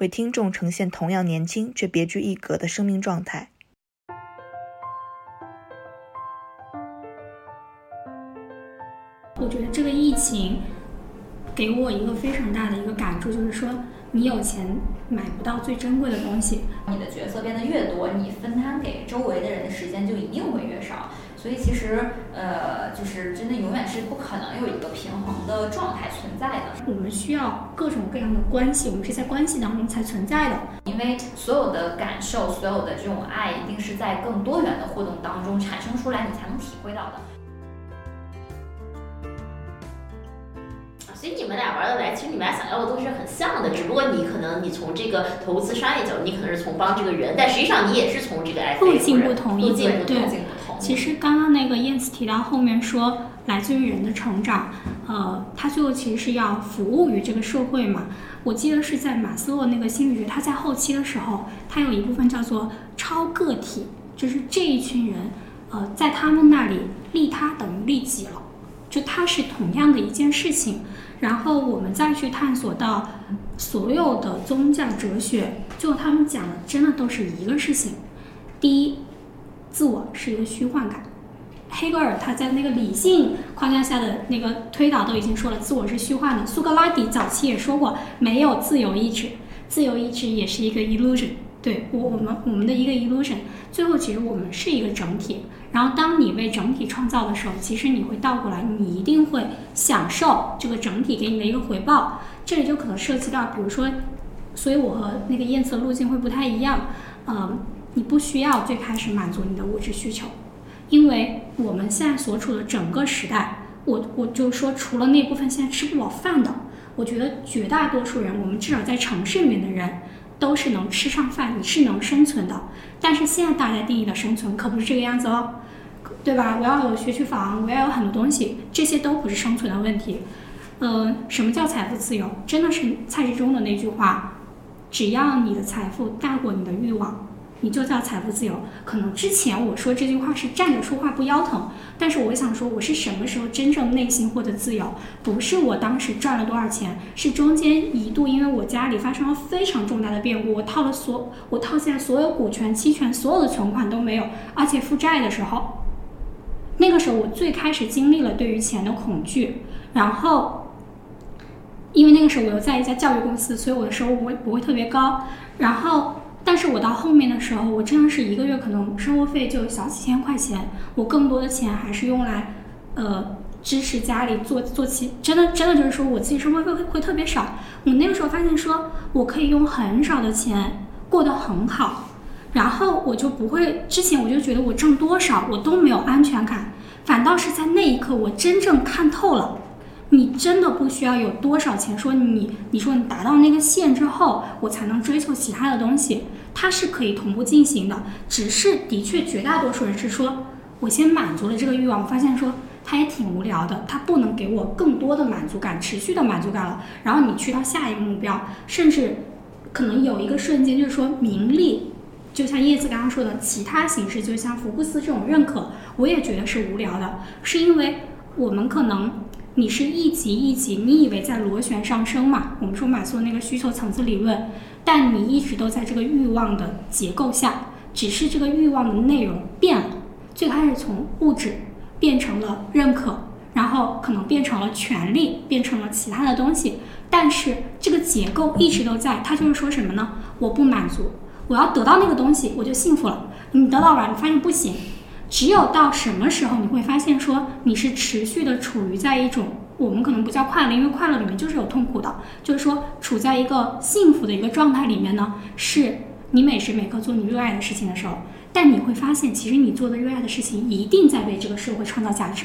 为听众呈现同样年轻却别具一格的生命状态。我觉得这个疫情给我一个非常大的一个感触，就是说。你有钱买不到最珍贵的东西。你的角色变得越多，你分摊给周围的人的时间就一定会越少。所以其实，呃，就是真的永远是不可能有一个平衡的状态存在的。我们需要各种各样的关系，我们是在关系当中才存在的。因为所有的感受，所有的这种爱，一定是在更多元的互动当中产生出来，你才能体会到的。所以你们俩玩得来，其实你们俩想要的东西是很像的，只不过你可能你从这个投资商业角度，你可能是从帮这个人，但实际上你也是从这个路径不同，路径不同。其实刚刚那个燕子提到后面说来自于人的成长，呃，他最后其实是要服务于这个社会嘛。我记得是在马斯洛那个心理学，他在后期的时候，他有一部分叫做超个体，就是这一群人，呃，在他们那里利他等于利己了，就它是同样的一件事情。然后我们再去探索到所有的宗教哲学，就他们讲的真的都是一个事情。第一，自我是一个虚幻感。黑格尔他在那个理性框架下的那个推导都已经说了，自我是虚幻的。苏格拉底早期也说过，没有自由意志，自由意志也是一个 illusion。对我我们我们的一个 illusion。最后其实我们是一个整体。然后，当你为整体创造的时候，其实你会倒过来，你一定会享受这个整体给你的一个回报。这里就可能涉及到，比如说，所以我和那个燕子的路径会不太一样。嗯，你不需要最开始满足你的物质需求，因为我们现在所处的整个时代，我我就说，除了那部分现在吃不饱饭的，我觉得绝大多数人，我们至少在城市里面的人。都是能吃上饭，你是能生存的。但是现在大家定义的生存可不是这个样子哦，对吧？我要有学区房，我要有很多东西，这些都不是生存的问题。嗯，什么叫财富自由？真的是蔡志忠的那句话：只要你的财富大过你的欲望。你就叫财富自由。可能之前我说这句话是站着说话不腰疼，但是我想说，我是什么时候真正内心获得自由？不是我当时赚了多少钱，是中间一度因为我家里发生了非常重大的变故，我套了所我套现所有股权、期权，所有的存款都没有，而且负债的时候，那个时候我最开始经历了对于钱的恐惧，然后因为那个时候我又在一家教育公司，所以我的收入不会不会特别高，然后。但是我到后面的时候，我真的是一个月可能生活费就小几千块钱，我更多的钱还是用来，呃，支持家里做做起，真的真的就是说我自己生活费会会特别少。我那个时候发现说，我可以用很少的钱过得很好，然后我就不会，之前我就觉得我挣多少我都没有安全感，反倒是在那一刻我真正看透了。你真的不需要有多少钱，说你，你说你达到那个线之后，我才能追求其他的东西，它是可以同步进行的。只是的确，绝大多数人是说，我先满足了这个欲望，发现说它也挺无聊的，它不能给我更多的满足感，持续的满足感了。然后你去到下一个目标，甚至可能有一个瞬间，就是说名利，就像叶子刚刚说的，其他形式，就像福布斯这种认可，我也觉得是无聊的，是因为我们可能。你是一级一级，你以为在螺旋上升嘛？我们说马斯洛那个需求层次理论，但你一直都在这个欲望的结构下，只是这个欲望的内容变了。最开始从物质变成了认可，然后可能变成了权利，变成了其他的东西，但是这个结构一直都在。它就是说什么呢？我不满足，我要得到那个东西，我就幸福了。你得到了，你发现不行。只有到什么时候你会发现说你是持续的处于在一种我们可能不叫快乐，因为快乐里面就是有痛苦的，就是说处在一个幸福的一个状态里面呢，是你每时每刻做你热爱的事情的时候，但你会发现其实你做的热爱的事情一定在为这个社会创造价值，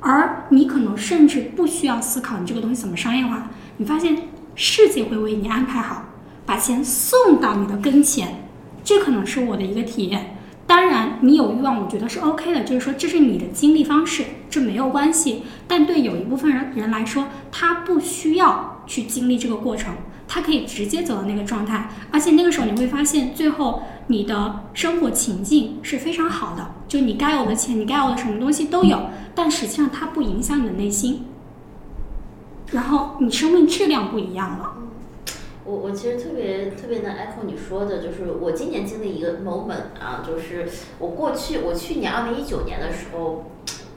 而你可能甚至不需要思考你这个东西怎么商业化，你发现世界会为你安排好，把钱送到你的跟前，这可能是我的一个体验。当然，你有欲望，我觉得是 OK 的，就是说这是你的经历方式，这没有关系。但对有一部分人人来说，他不需要去经历这个过程，他可以直接走到那个状态，而且那个时候你会发现，最后你的生活情境是非常好的，就你该有的钱，你该有的什么东西都有，但实际上它不影响你的内心，然后你生命质量不一样了。我我其实特别特别能 echo 你说的，就是我今年经历一个 moment 啊，就是我过去我去年二零一九年的时候。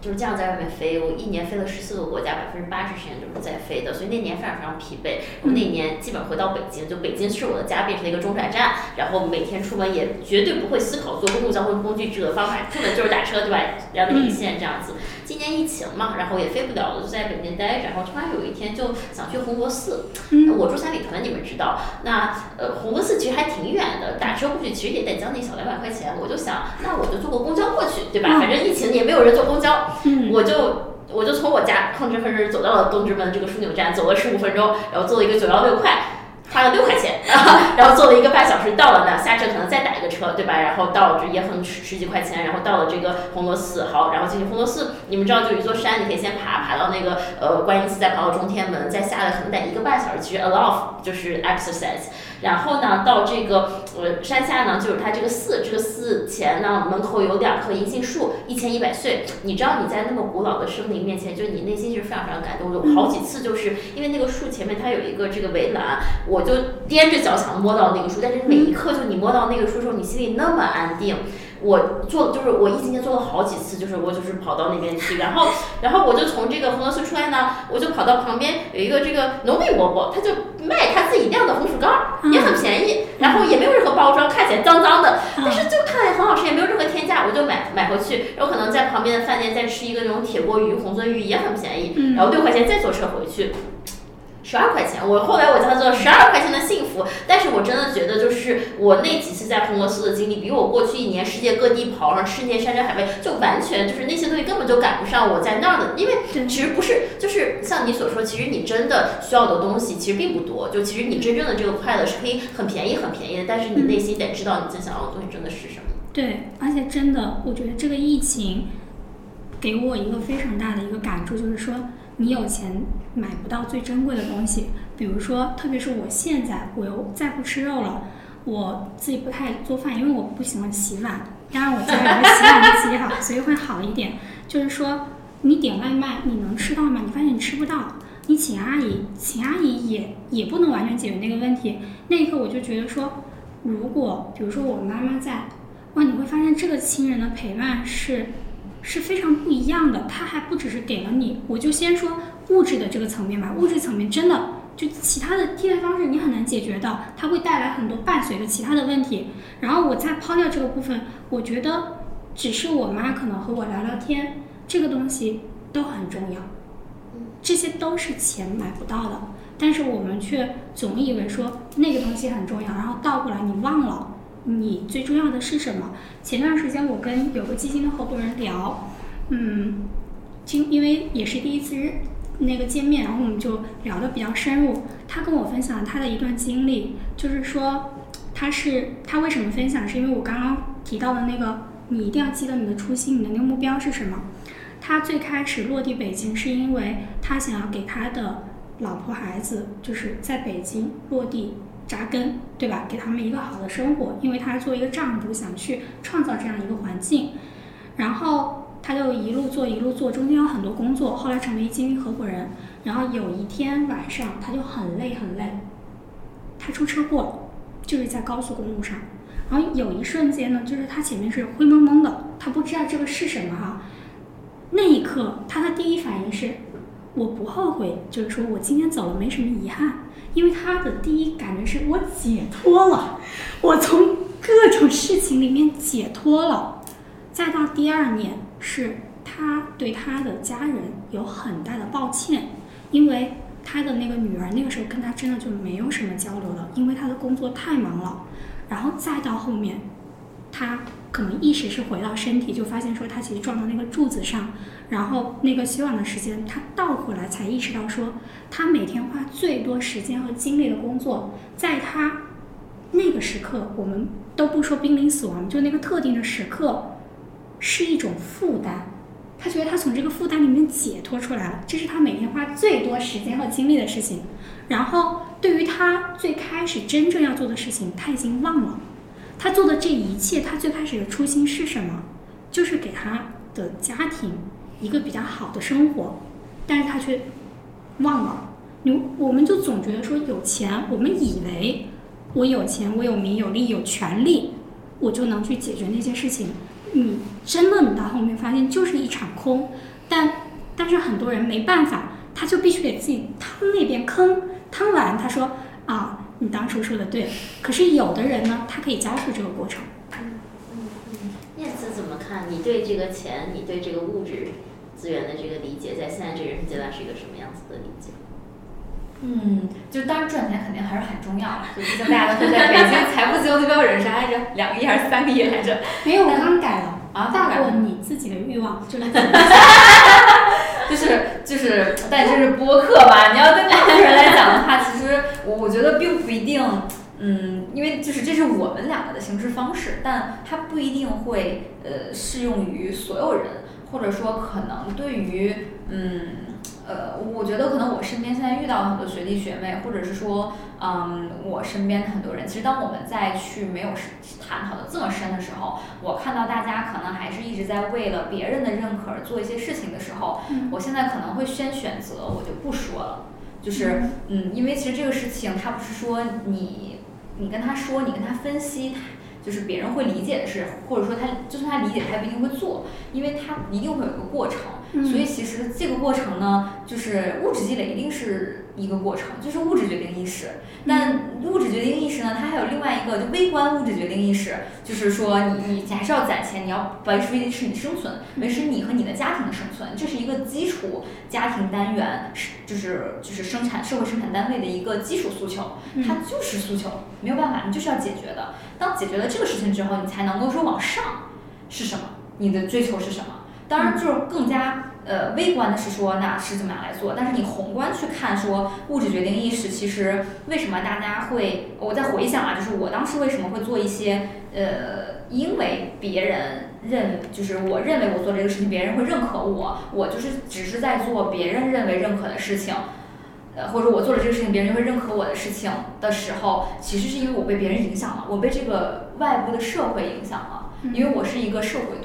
就是这样在外面飞，我一年飞了十四个国家，百分之八十时间都是在飞的，所以那年非常非常疲惫。我那年基本回到北京，就北京是我的家，变成了一个中转站，然后每天出门也绝对不会思考坐公共交通工具这个方法，出门就是打车，对吧？两点一线这样子。今年疫情嘛，然后也飞不了了，就在北京待着。然后突然有一天就想去红螺寺，我住三里屯，你们知道。那呃，红螺寺其实还挺远的，打车过去其实也得将近小两百块钱。我就想，那我就坐个公交过去，对吧？反正疫情也没有人坐公交。我就我就从我家吭哧吭哧走到了东直门这个枢纽站，走了十五分钟，然后坐了一个九幺六快，花了六块钱，然后坐了一个半小时到了那，下车可能再打一个车，对吧？然后到这也很十十几块钱，然后到了这个红螺寺，好，然后进去红螺寺，你们知道就一座山，你可以先爬爬到那个呃观音寺，再爬到中天门，再下来可能得一个半小时，其实 a lot of 就是 exercise。然后呢，到这个呃山下呢，就是它这个寺，这个寺前呢门口有两棵银杏树，一千一百岁。你知道你在那么古老的生灵面前，就是你内心是非常非常感动。有好几次就是因为那个树前面它有一个这个围栏，我就踮着脚想摸到那个树，但是每一刻就你摸到那个树时候，你心里那么安定。我做就是我疫情前做了好几次，就是我就是跑到那边去，然后然后我就从这个红螺寺出来呢，我就跑到旁边有一个这个农民伯伯，他就卖他自己酿的红薯干儿，也很便宜，然后也没有任何包装，看起来脏脏的，但是就看起来很好吃，也没有任何添加，我就买买回去，然后可能在旁边的饭店再吃一个那种铁锅鱼、红鳟鱼也很便宜，然后六块钱再坐车回去。十二块钱，我后来我叫做十二块钱的幸福，但是我真的觉得就是我那几次在红螺寺的经历，比我过去一年世界各地跑上吃那些山珍海味，就完全就是那些东西根本就赶不上我在那儿的，因为其实不是，就是像你所说，其实你真的需要的东西其实并不多，就其实你真正的这个快乐是可以很便宜很便宜的，但是你内心得知道你最想要的东西真的是什么。对，而且真的，我觉得这个疫情给我一个非常大的一个感触，就是说。你有钱买不到最珍贵的东西，比如说，特别是我现在，我又再不吃肉了，我自己不太做饭，因为我不喜欢洗碗。当然，我家有个洗碗机哈，所以会好一点。就是说，你点外卖，你能吃到吗？你发现你吃不到。你请阿姨，请阿姨也也不能完全解决那个问题。那一刻，我就觉得说，如果比如说我妈妈在，哇，你会发现这个亲人的陪伴是。是非常不一样的，它还不只是给了你，我就先说物质的这个层面吧。物质层面真的就其他的替代方式你很难解决的，它会带来很多伴随着其他的问题。然后我再抛掉这个部分，我觉得只是我妈可能和我聊聊天，这个东西都很重要。这些都是钱买不到的，但是我们却总以为说那个东西很重要，然后倒过来你忘了。你最重要的是什么？前段时间我跟有个基金的合伙人聊，嗯，今因为也是第一次那个见面，然后我们就聊得比较深入。他跟我分享他的一段经历，就是说他是他为什么分享？是因为我刚刚提到的那个，你一定要记得你的初心，你的那个目标是什么？他最开始落地北京，是因为他想要给他的老婆孩子，就是在北京落地。扎根，对吧？给他们一个好的生活，因为他作为一个丈夫，想去创造这样一个环境。然后他就一路做，一路做，中间有很多工作。后来成为基金合伙人。然后有一天晚上，他就很累很累，他出车祸了，就是在高速公路上。然后有一瞬间呢，就是他前面是灰蒙蒙的，他不知道这个是什么哈。那一刻，他的第一反应是，我不后悔，就是说我今天走了，没什么遗憾。因为他的第一感觉是我解脱了，我从各种事情里面解脱了。再到第二年，是他对他的家人有很大的抱歉，因为他的那个女儿那个时候跟他真的就没有什么交流了，因为他的工作太忙了。然后再到后面，他可能意识是回到身体，就发现说他其实撞到那个柱子上。然后那个休养的时间，他倒回来才意识到，说他每天花最多时间和精力的工作，在他那个时刻，我们都不说濒临死亡，就那个特定的时刻，是一种负担。他觉得他从这个负担里面解脱出来了，这是他每天花最多时间和精力的事情。然后，对于他最开始真正要做的事情，他已经忘了。他做的这一切，他最开始的初心是什么？就是给他的家庭一个比较好的生活，但是他却忘了。你我们就总觉得说有钱，我们以为我有钱，我有名有利有权利，我就能去解决那些事情。你真的你到后面发现就是一场空，但但是很多人没办法，他就必须得自己趟那边坑，趟完他说啊，你当初说的对。可是有的人呢，他可以加速这个过程。对这个钱，你对这个物质资源的这个理解，在现在这个人生阶段是一个什么样子的理解？嗯，就当然赚钱肯定还是很重要的，就毕竟大家都在北京财富自由的标准是来着，两个亿还是三个亿来着？没有，我刚改了啊，大过你自己的欲望，就是就是就是，但这是播客吧，你要对大部分人来讲的话，其实我我觉得并不一定，嗯，因为就是这是我们两个的行事方式，但它不一定会呃适用于所有人，或者说可能对于嗯。呃，我觉得可能我身边现在遇到很多学弟学妹，或者是说，嗯，我身边的很多人，其实当我们再去没有探讨的这么深的时候，我看到大家可能还是一直在为了别人的认可而做一些事情的时候，我现在可能会先选择我就不说了，就是，嗯，因为其实这个事情它不是说你你跟他说，你跟他分析，他就是别人会理解的事，或者说他就算他理解，他也不一定会做，因为他一定会有一个过程。所以其实这个过程呢，就是物质积累一定是一个过程，就是物质决定意识。但物质决定意识呢，它还有另外一个就微观物质决定意识，就是说你你还是要攒钱，你要维持维持你生存，维持你和你的家庭的生存，这是一个基础家庭单元，是就是就是生产社会生产单位的一个基础诉求，它就是诉求，没有办法，你就是要解决的。当解决了这个事情之后，你才能够说往上是什么，你的追求是什么。当然，就是更加呃微观的是说，那是怎么样来做？但是你宏观去看，说物质决定意识，其实为什么大家会？我在回想啊，就是我当时为什么会做一些呃，因为别人认，就是我认为我做这个事情，别人会认可我，我就是只是在做别人认为认可的事情，呃，或者我做了这个事情，别人就会认可我的事情的时候，其实是因为我被别人影响了，我被这个外部的社会影响了，因为我是一个社会。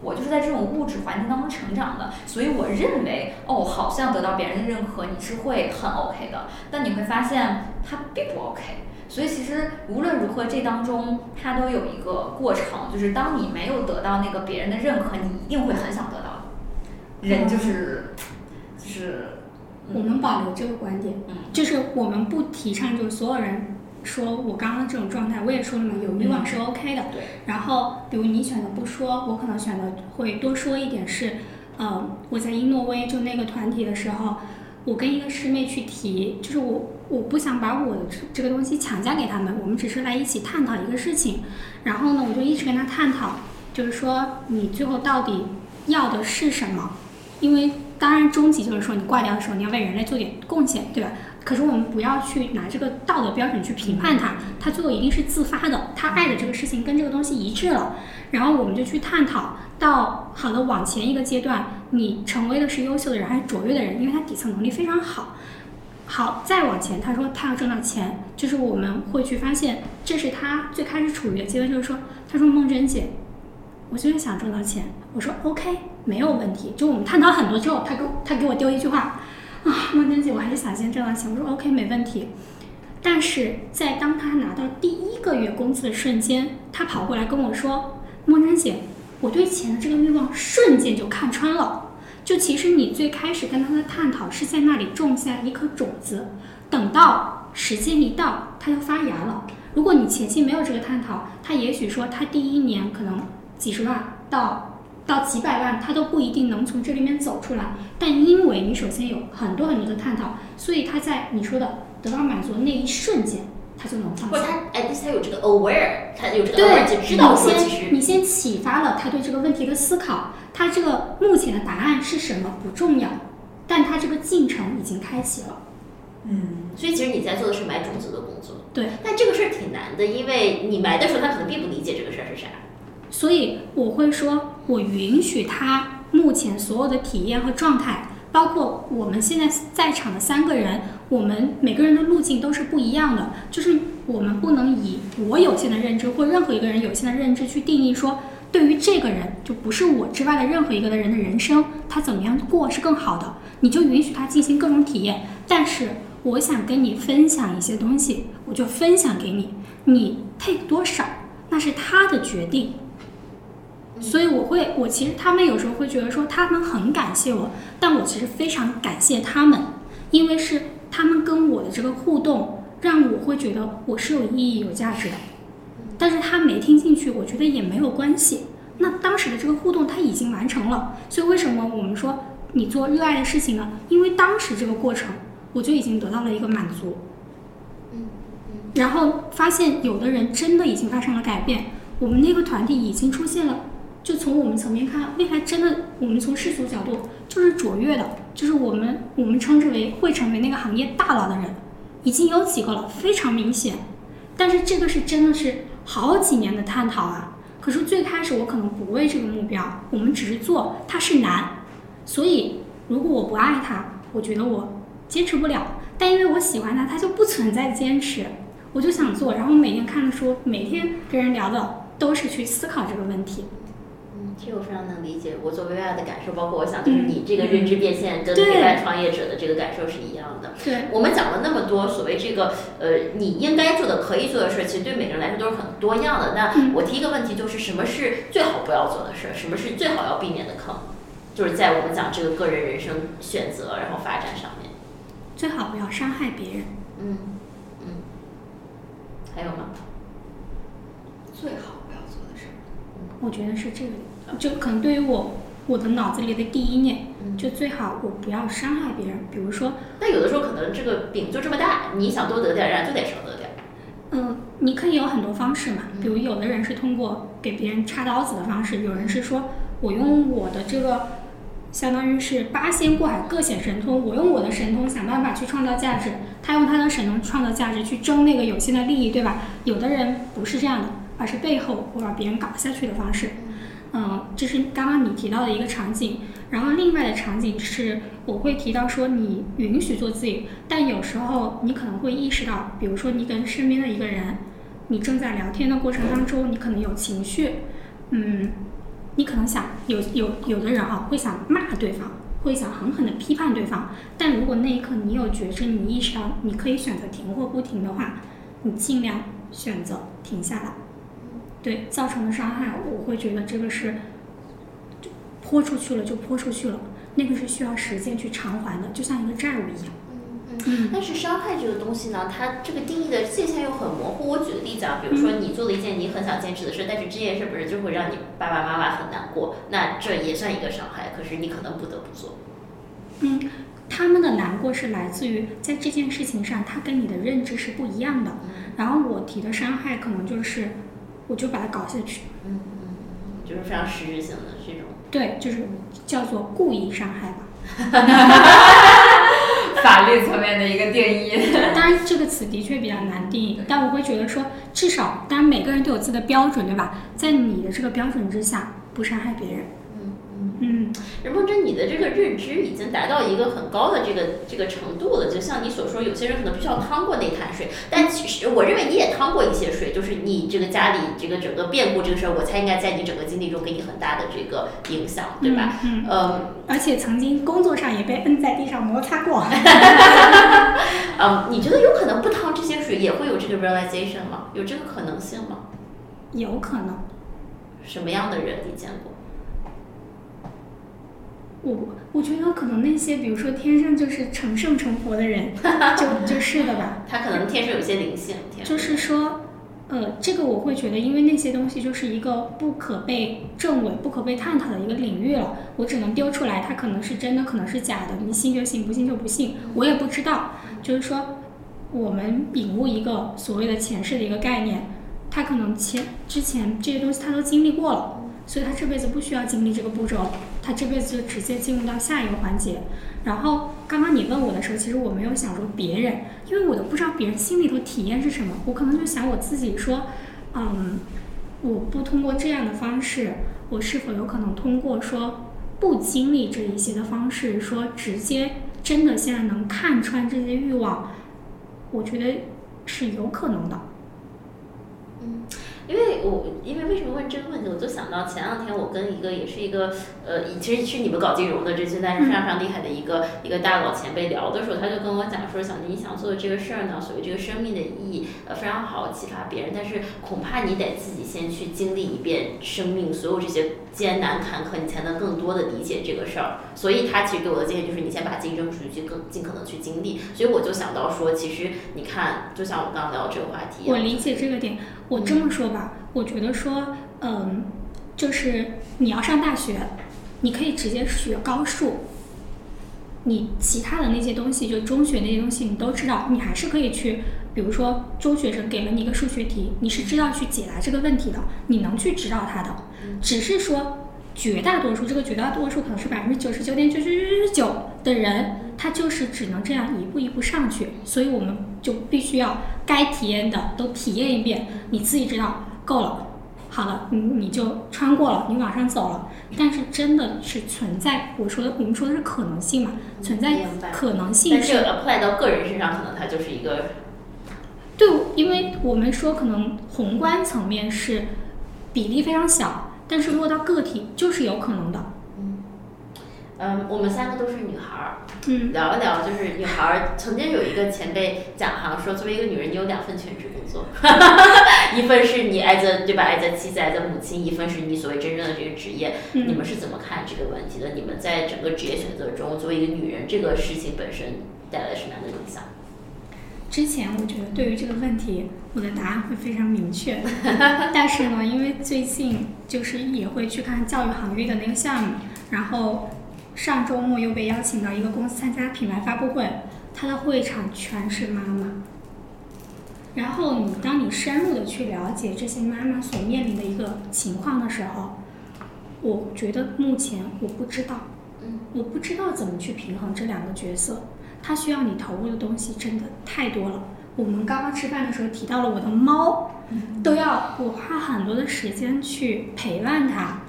我就是在这种物质环境当中成长的，所以我认为，哦，好像得到别人的认可，你是会很 OK 的。但你会发现，它并不 OK。所以其实无论如何，这当中它都有一个过程，就是当你没有得到那个别人的认可，你一定会很想得到。人就是，就是，我们保留这个观点，嗯就是我们不提倡，就是所有人。说我刚刚这种状态，我也说了嘛，有欲望是 OK 的。对。然后，比如你选择不说，我可能选择会多说一点。是，呃，我在英诺威就那个团体的时候，我跟一个师妹去提，就是我我不想把我的这个东西强加给他们，我们只是来一起探讨一个事情。然后呢，我就一直跟他探讨，就是说你最后到底要的是什么？因为当然终极就是说你挂掉的时候，你要为人类做点贡献，对吧？可是我们不要去拿这个道德标准去评判他，他最后一定是自发的，他爱的这个事情跟这个东西一致了，然后我们就去探讨到好的往前一个阶段，你成为的是优秀的人还是卓越的人？因为他底层能力非常好。好，再往前，他说他要挣到钱，就是我们会去发现，这是他最开始处于的阶段，就是说，他说梦真姐，我就是想挣到钱。我说 OK，没有问题。就我们探讨很多之后，他给他给我丢一句话。啊，梦真姐，我还是想先挣到钱。我说 OK，没问题。但是在当他拿到第一个月工资的瞬间，他跑过来跟我说：“梦真姐，我对钱的这个欲望瞬间就看穿了。就其实你最开始跟他的探讨是在那里种下一颗种子，等到时间一到，它就发芽了。如果你前期没有这个探讨，他也许说他第一年可能几十万到。”到几百万，他都不一定能从这里面走出来。但因为你首先有很多很多的探讨，所以他在你说的得到满足的那一瞬间，他就能放。不是他，哎，他有这个 aware，他有这个 aware，对，知道说其实你先启发了他对这个问题的思考。他这个目前的答案是什么不重要，但他这个进程已经开启了。嗯，所以其实你在做的是埋种子的工作。对，但这个事儿挺难的，因为你埋的时候，他可能并不理解这个事儿是啥。所以我会说，我允许他目前所有的体验和状态，包括我们现在在场的三个人，我们每个人的路径都是不一样的。就是我们不能以我有限的认知或任何一个人有限的认知去定义说，对于这个人就不是我之外的任何一个的人的人生，他怎么样过是更好的，你就允许他进行各种体验。但是我想跟你分享一些东西，我就分享给你，你 take 多少那是他的决定。所以我会，我其实他们有时候会觉得说他们很感谢我，但我其实非常感谢他们，因为是他们跟我的这个互动，让我会觉得我是有意义、有价值的。但是他没听进去，我觉得也没有关系。那当时的这个互动他已经完成了，所以为什么我们说你做热爱的事情呢？因为当时这个过程我就已经得到了一个满足。然后发现有的人真的已经发生了改变，我们那个团体已经出现了。就从我们层面看，未来真的，我们从世俗角度就是卓越的，就是我们我们称之为会成为那个行业大佬的人，已经有几个了，非常明显。但是这个是真的是好几年的探讨啊。可是最开始我可能不为这个目标，我们只是做，它是难。所以如果我不爱它，我觉得我坚持不了。但因为我喜欢它，它就不存在坚持。我就想做，然后每天看的书，每天跟人聊的都是去思考这个问题。嗯，这个我非常能理解。我做 VI 的感受，包括我想，就是你这个认知变现跟陪伴创业者的这个感受是一样的。对，我们讲了那么多，所谓这个呃，你应该做的、可以做的事，其实对每个人来说都是很多样的。那我提一个问题，就是什么是最好不要做的事？什么是最好要避免的坑？就是在我们讲这个个人人生选择然后发展上面，最好不要伤害别人。嗯嗯，还有吗？最好不要做的事。我觉得是这个，就可能对于我我的脑子里的第一念，就最好我不要伤害别人。比如说，那有的时候可能这个饼就这么大，你想多得点，人家就得少得点。嗯，你可以有很多方式嘛，比如有的人是通过给别人插刀子的方式，有人是说我用我的这个。相当于是八仙过海，各显神通。我用我的神通想办法去创造价值，他用他的神通创造价值去争那个有限的利益，对吧？有的人不是这样的，而是背后我把别人搞下去的方式。嗯，这是刚刚你提到的一个场景。然后另外的场景是，我会提到说你允许做自己，但有时候你可能会意识到，比如说你跟身边的一个人，你正在聊天的过程当中，你可能有情绪，嗯。你可能想有有有的人啊会想骂对方，会想狠狠的批判对方，但如果那一刻你有觉知，你意识到你可以选择停或不停的话，你尽量选择停下来。对造成的伤害，我会觉得这个是泼出去了就泼出去了，那个是需要时间去偿还的，就像一个债务一样。嗯，但是伤害这个东西呢，它这个定义的界限又很模糊。我举个例子啊，比如说你做了一件你很想坚持的事，但是这件事不是就会让你爸爸妈妈很难过，那这也算一个伤害。可是你可能不得不做。嗯，他们的难过是来自于在这件事情上，他跟你的认知是不一样的。然后我提的伤害可能就是，我就把它搞下去。嗯嗯嗯，就是非常实质性的这种。对，就是叫做故意伤害吧。法律层面的一个定义，当然这个词的确比较难定义，但我会觉得说，至少，当然每个人都有自己的标准，对吧？在你的这个标准之下，不伤害别人。嗯，任梦真，你的这个认知已经达到一个很高的这个这个程度了。就像你所说，有些人可能必须要趟过那潭水，但其实我认为你也趟过一些水。就是你这个家里这个整个变故这个事儿，我猜应该在你整个经历中给你很大的这个影响，对吧？嗯。嗯。而且曾经工作上也被摁在地上摩擦过。嗯，你觉得有可能不趟这些水也会有这个 realization 吗？有这个可能性吗？有可能。什么样的人你见过？我我觉得可能那些，比如说天生就是成圣成佛的人，就就是的吧。他可能天生有些灵性。就是说，呃，这个我会觉得，因为那些东西就是一个不可被证伪、不可被探讨的一个领域了。我只能丢出来，它可能是真的，可能是假的。你信就信，不信就不信。我也不知道。就是说，我们领悟一个所谓的前世的一个概念，他可能前之前这些东西他都经历过了。所以他这辈子不需要经历这个步骤，他这辈子就直接进入到下一个环节。然后刚刚你问我的时候，其实我没有想说别人，因为我都不知道别人心里头体验是什么，我可能就想我自己说，嗯，我不通过这样的方式，我是否有可能通过说不经历这一些的方式，说直接真的现在能看穿这些欲望，我觉得是有可能的。嗯，因为我因为为什么问这个问题，我就想到前两天我跟一个也是一个呃，其实是你们搞金融的，这现在是非常非常厉害的一个一个大佬前辈聊的时候，他就跟我讲说，小宁你想做的这个事儿呢，所谓这个生命的意义，呃，非常好启发别人，但是恐怕你得自己先去经历一遍生命所有这些艰难坎坷，你才能更多的理解这个事儿。所以他其实给我的建议就是，你先把自己扔出去，去更尽可能去经历。所以我就想到说，其实你看，就像我刚刚聊这个话题，我理解这个点。我这么说吧，我觉得说，嗯，就是你要上大学，你可以直接学高数，你其他的那些东西，就中学那些东西你都知道，你还是可以去，比如说中学生给了你一个数学题，你是知道去解答这个问题的，你能去指导他的，只是说绝大多数，这个绝大多数可能是百分之九十九点九九九九的人。他就是只能这样一步一步上去，所以我们就必须要该体验的都体验一遍，你自己知道够了，好了，你你就穿过了，你往上走了。但是真的是存在，我说的我们说的是可能性嘛，存在可能性。但是 apply 到个人身上，可能它就是一个。对，因为我们说可能宏观层面是比例非常小，但是落到个体就是有可能的。嗯，嗯我们三个都是女孩儿，嗯，聊一聊，就是女孩儿曾经有一个前辈讲哈，说作为一个女人，你有两份全职工作，一份是你爱着对吧，爱着妻子，爱着母亲，一份是你所谓真正的这个职业。你们是怎么看这个问题的？你们在整个职业选择中，作为一个女人，这个事情本身带来什么样的影响？之前我觉得对于这个问题，我的答案会非常明确，但是呢，因为最近就是也会去看教育行业的那个项目，然后。上周末又被邀请到一个公司参加品牌发布会，他的会场全是妈妈。然后你当你深入的去了解这些妈妈所面临的一个情况的时候，我觉得目前我不知道，我不知道怎么去平衡这两个角色，他需要你投入的东西真的太多了。我们刚刚吃饭的时候提到了我的猫，都要我花很多的时间去陪伴它。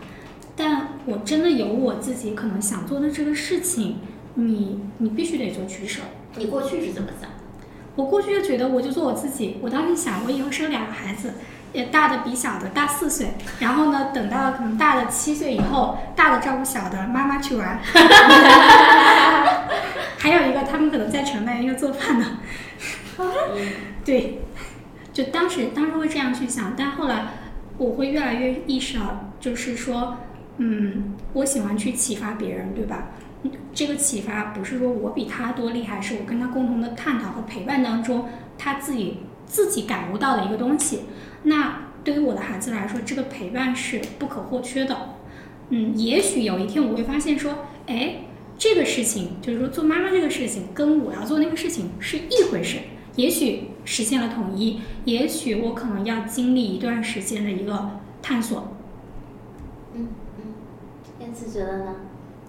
但我真的有我自己可能想做的这个事情，你你必须得做取舍。你过去是怎么想？我过去就觉得我就做我自己。我当时想，我以后生两个孩子，也大的比小的大四岁，然后呢，等到可能大的七岁以后，大的照顾小的，妈妈去玩。还有一个，他们可能在城内要做饭呢。对，就当时当时会这样去想，但后来我会越来越意识到，就是说。嗯，我喜欢去启发别人，对吧？这个启发不是说我比他多厉害，是我跟他共同的探讨和陪伴当中，他自己自己感悟到的一个东西。那对于我的孩子来说，这个陪伴是不可或缺的。嗯，也许有一天我会发现说，哎，这个事情就是说做妈妈这个事情跟我要做那个事情是一回事。也许实现了统一，也许我可能要经历一段时间的一个探索。嗯嗯，燕子觉得呢？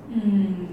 嗯，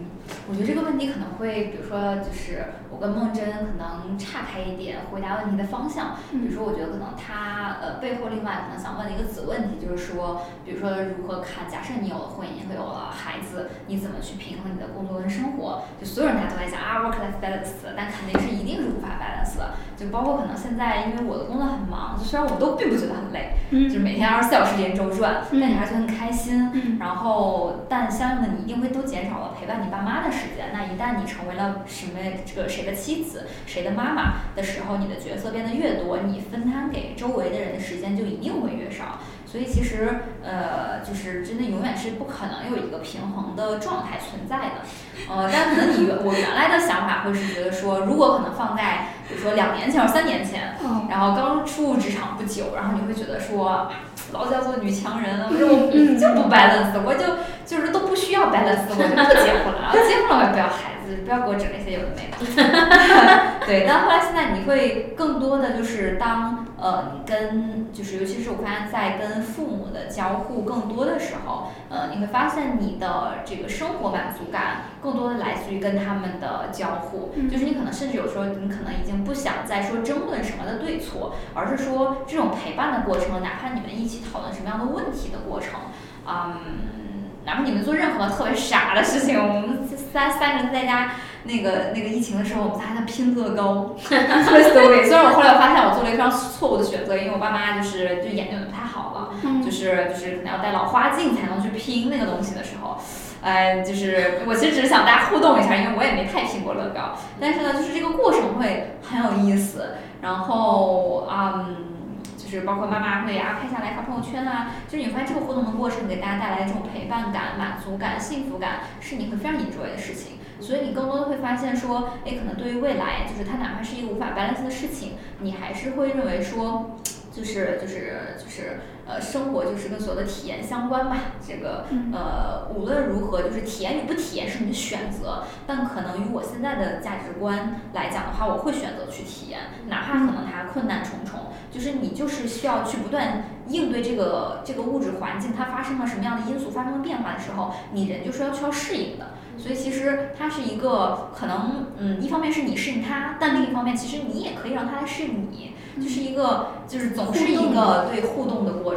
我觉得这个问题可能会，比如说，就是我跟梦真可能岔开一点回答问题的方向。比如说，我觉得可能他呃背后另外可能想问的一个子问题，就是说，比如说如何看？假设你有了婚姻和有了孩子，你怎么去平衡你的工作跟生活？就所有人大家都在讲啊，work-life balance，但肯定是一定是无法 balance 的。就包括可能现在，因为我的工作很忙，就虽然我都并不觉得很累，就是每天二十四小时连轴转，但你还是觉得很开心。然后，但相应的你一定会都减少了陪伴你爸妈的时间。那一旦你成为了什么这个谁的妻子、谁的妈妈的时候，你的角色变得越多，你分摊给周围的人的时间就一定会越少。所以其实，呃，就是真的永远是不可能有一个平衡的状态存在的。呃，但可能你我原来的想法会是觉得说，如果可能放在比如说两年前或三年前，然后刚初入职场不久，然后你会觉得说，老叫做女强人，我说我就不 balance，我就就是都不需要 balance，我就不结婚了，然后结婚了我也不要孩子。子不要给我整那些有的没的。对，但后来现在你会更多的就是当呃你跟就是尤其是我发现在跟父母的交互更多的时候，呃你会发现你的这个生活满足感更多的来自于跟他们的交互，就是你可能甚至有时候你可能已经不想再说争论什么的对错，而是说这种陪伴的过程，哪怕你们一起讨论什么样的问题的过程，嗯。哪怕你们做任何特别傻的事情，我们三三个人在家那个那个疫情的时候，我们仨在拼乐高，特别 silly。虽然我后来发现我做了一个非常错误的选择，因为我爸妈就是就眼睛不太好了，就是就是可能要戴老花镜才能去拼那个东西的时候，呃，就是我其实只是想大家互动一下，因为我也没太拼过乐高，但是呢，就是这个过程会很有意思，然后嗯。就是包括妈妈会啊拍下来发朋友圈啊，就是你发现这个互动的过程给大家带来的这种陪伴感、满足感、幸福感，是你会非常 enjoy 的事情。所以你更多的会发现说，哎，可能对于未来，就是它哪怕是一个无法 balance 的事情，你还是会认为说。就是就是就是呃，生活就是跟所有的体验相关吧。这个呃，无论如何，就是体验与不体验是你的选择。但可能与我现在的价值观来讲的话，我会选择去体验，哪怕可能它困难重重。就是你就是需要去不断应对这个这个物质环境，它发生了什么样的因素，发生了变化的时候，你人就是要需要适应的。所以其实它是一个可能，嗯，一方面是你适应它，但另一方面其实你也可以让它来适应你。就是一个，就是总是一个对互动的过程。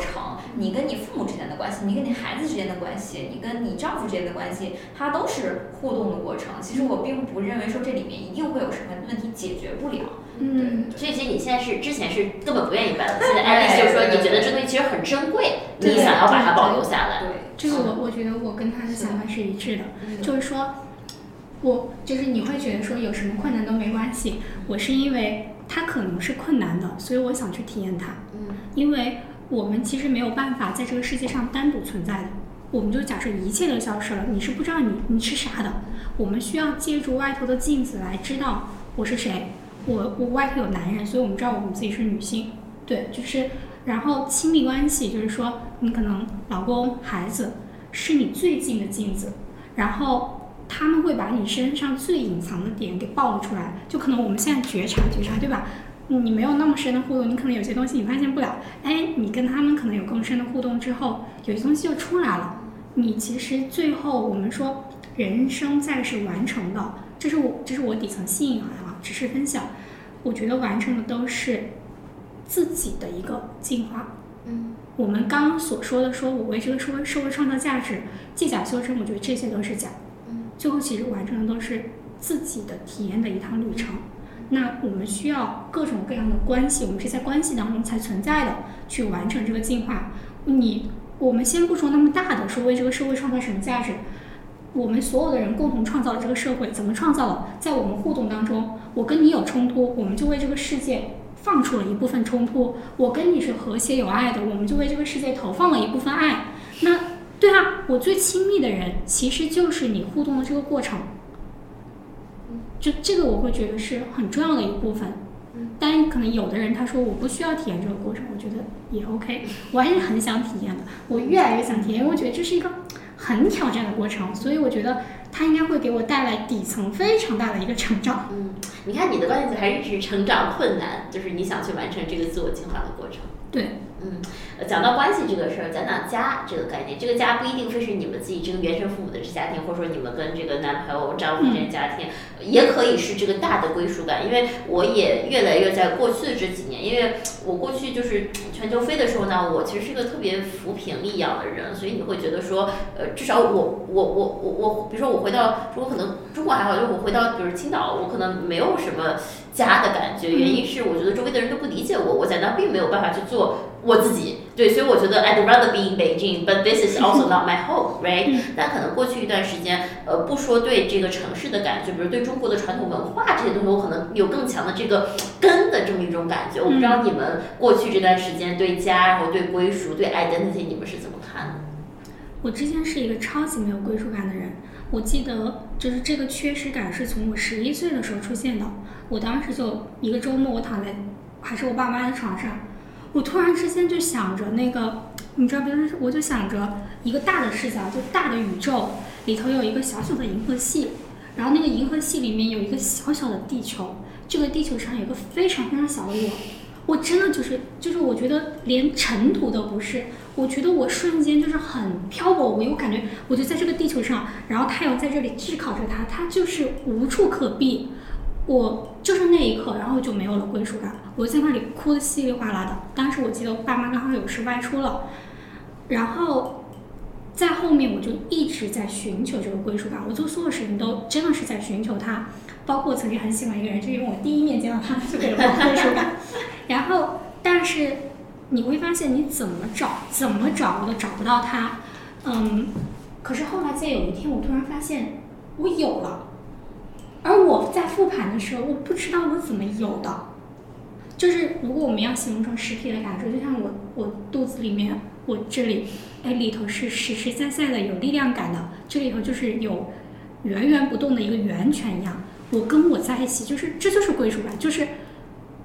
你跟你父母之间的关系，你跟你孩子之间的关系，你跟你丈夫之间的关系，它都是互动的过程。其实我并不认为说这里面一定会有什么问题解决不了。嗯，所以其实你现在是之前是根本不愿意搬，现在爱丽就是说你觉得这东西其实很珍贵，你想要把它保留下来。对，这个我我觉得我跟他的想法是一致的，就是说，我就是你会觉得说有什么困难都没关系，我是因为。它可能是困难的，所以我想去体验它。嗯，因为我们其实没有办法在这个世界上单独存在的。我们就假设一切都消失了，你是不知道你你是啥的。我们需要借助外头的镜子来知道我是谁。我我外头有男人，所以我们知道我们自己是女性。对，就是然后亲密关系，就是说你可能老公、孩子是你最近的镜子，然后。他们会把你身上最隐藏的点给暴露出来，就可能我们现在觉察觉察，对吧？你没有那么深的互动，你可能有些东西你发现不了。哎，你跟他们可能有更深的互动之后，有些东西就出来了。你其实最后我们说人生在是完成的，这是我这是我底层信仰啊，只是分享。我觉得完成的都是自己的一个进化。嗯，我们刚刚所说的，说我为这个社会社会创造价值，借假修真，我觉得这些都是假。最后其实完成的都是自己的体验的一趟旅程。那我们需要各种各样的关系，我们是在关系当中才存在的，去完成这个进化。你我们先不说那么大的，说为这个社会创造什么价值，我们所有的人共同创造了这个社会，怎么创造的？在我们互动当中，我跟你有冲突，我们就为这个世界放出了一部分冲突；我跟你是和谐有爱的，我们就为这个世界投放了一部分爱。那。对啊，我最亲密的人其实就是你互动的这个过程，就这个我会觉得是很重要的一部分。但可能有的人他说我不需要体验这个过程，我觉得也 OK，我还是很想体验的。我越来越想体验，因为我觉得这是一个很挑战的过程，所以我觉得它应该会给我带来底层非常大的一个成长。嗯，你看你的关键词还是成长困难，就是你想去完成这个自我进化的过程。对。嗯，讲到关系这个事儿，讲讲家这个概念。这个家不一定非是你们自己这个原生父母的这家庭，或者说你们跟这个男朋友、丈夫之间家庭，也可以是这个大的归属感。因为我也越来越在过去的这几年，因为我过去就是全球飞的时候呢，我其实是一个特别浮萍一样的人，所以你会觉得说，呃，至少我我我我我，比如说我回到中国，可能中国还好，就我回到比如青岛，我可能没有什么家的感觉。原因是我觉得周围的人都不理解我，我在那并没有办法去做。我自己对，所以我觉得 I'd rather be in Beijing，but this is also not my home，right？但可能过去一段时间，呃，不说对这个城市的感觉，比如对中国的传统文化这些东西，我可能有更强的这个根的这么一种感觉。我不知道你们过去这段时间对家，然后对归属，对 identity，你们是怎么看的？我之前是一个超级没有归属感的人，我记得就是这个缺失感是从我十一岁的时候出现的。我当时就一个周末，我躺在还是我爸妈的床上。我突然之间就想着那个，你知道，别人，我就想着一个大的视角，就大的宇宙里头有一个小小的银河系，然后那个银河系里面有一个小小的地球，这个地球上有个非常非常小的我，我真的就是就是我觉得连尘土都不是，我觉得我瞬间就是很漂泊无依，我感觉我就在这个地球上，然后太阳在这里炙烤着它，它就是无处可避。我就是那一刻，然后就没有了归属感，我在那里哭的稀里哗啦的。当时我记得我爸妈刚好有事外出了，然后在后面我就一直在寻求这个归属感，我做所有事情都真的是在寻求它。包括我曾经很喜欢一个人，就因为我第一面见到他就给了我归属感。然后，但是你会发现你怎么找怎么找我都找不到他。嗯，可是后来在有一天，我突然发现我有了。而我在复盘的时候，我不知道我怎么有的，就是如果我们要形容成实体的感受，就像我我肚子里面，我这里，哎里头是实实在在的有力量感的，这里头就是有源源不动的一个源泉一样，我跟我在一起，就是这就是归属感，就是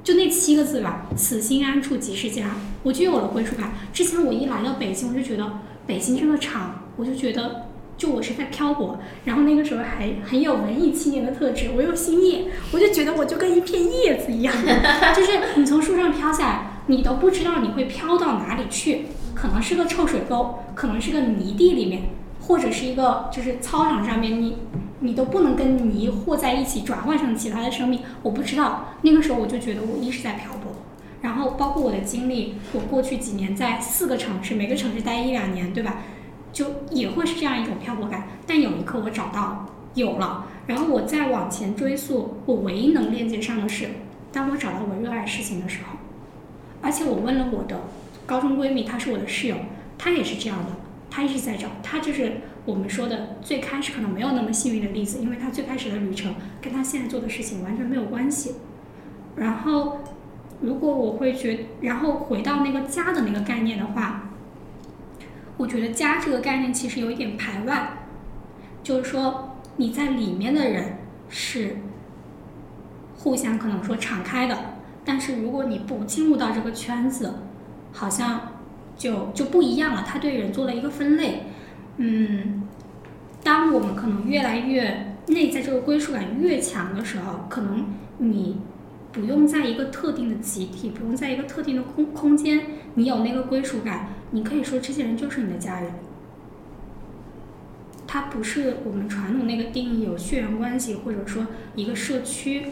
就那七个字吧，此心安处即是家，我就有了归属感。之前我一来到北京，我就觉得北京这个厂，我就觉得。就我是在漂泊，然后那个时候还很有文艺青年的特质，我又姓叶，我就觉得我就跟一片叶子一样，就是你从树上飘下来，你都不知道你会飘到哪里去，可能是个臭水沟，可能是个泥地里面，或者是一个就是操场上面，你你都不能跟泥和在一起转换成其他的生命，我不知道。那个时候我就觉得我一直在漂泊，然后包括我的经历，我过去几年在四个城市，每个城市待一两年，对吧？就也会是这样一种漂泊感，但有一刻我找到有了，然后我再往前追溯，我唯一能链接上的是，当我找到我热爱事情的时候，而且我问了我的高中闺蜜，她是我的室友，她也是这样的，她一直在找，她就是我们说的最开始可能没有那么幸运的例子，因为她最开始的旅程跟她现在做的事情完全没有关系。然后，如果我会觉，然后回到那个家的那个概念的话。我觉得家这个概念其实有一点排外，就是说你在里面的人是互相可能说敞开的，但是如果你不进入到这个圈子，好像就就不一样了。他对人做了一个分类，嗯，当我们可能越来越内在这个归属感越强的时候，可能你不用在一个特定的集体，不用在一个特定的空空间，你有那个归属感。你可以说这些人就是你的家人，他不是我们传统那个定义有血缘关系，或者说一个社区，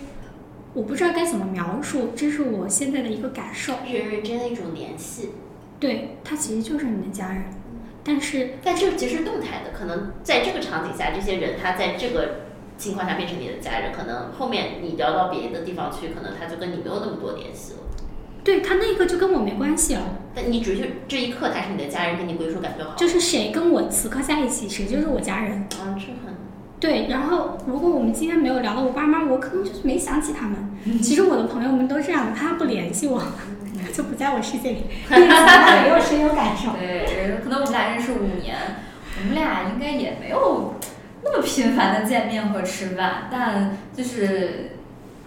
我不知道该怎么描述，这是我现在的一个感受。人与人之间的一种联系，对他其实就是你的家人，但是但这其实是动态的，可能在这个场景下，这些人他在这个情况下变成你的家人，可能后面你聊到别的地方去，可能他就跟你没有那么多联系了。对他那一刻就跟我没关系了，但你只是这一刻他是你的家人，给你归属感就好。就是谁跟我此刻在一起，谁就是我家人。啊，这很。对，然后如果我们今天没有聊到我爸妈，我可能就是没想起他们。其实我的朋友们都这样的，他不联系我，就不在我世界里，没有深有感受。对，可能我们俩认识五年，我们俩应该也没有那么频繁的见面和吃饭，但就是。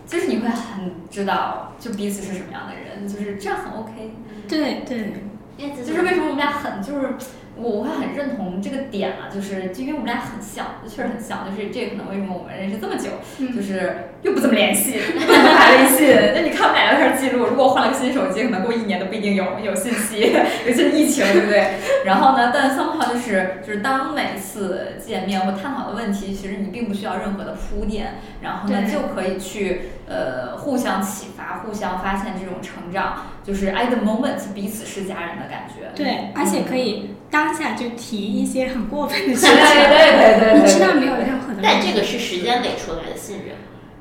就是你会很知道，就彼此是什么样的人，就是这样很 OK。对对，就是为什么我们俩很就是。我我会很认同这个点啊，就是就因为我们俩很像，确实很像，就是这可能为什么我们认识这么久，就是又不怎么联系，不怎么发微信。那你看我们俩聊天记录，如果换了个新手机，可能过一年都不一定有有信息，尤其是疫情，对不对？然后呢，但三号就是就是当每次见面或探讨的问题，其实你并不需要任何的铺垫，然后呢就可以去呃互相启发，互相发现这种成长，就是 at the moment 彼此是家人的感觉。对，而且可以。当下就提一些很过分的事情，对对对对，你知道没有任何的。但这个是时间给出来的信任，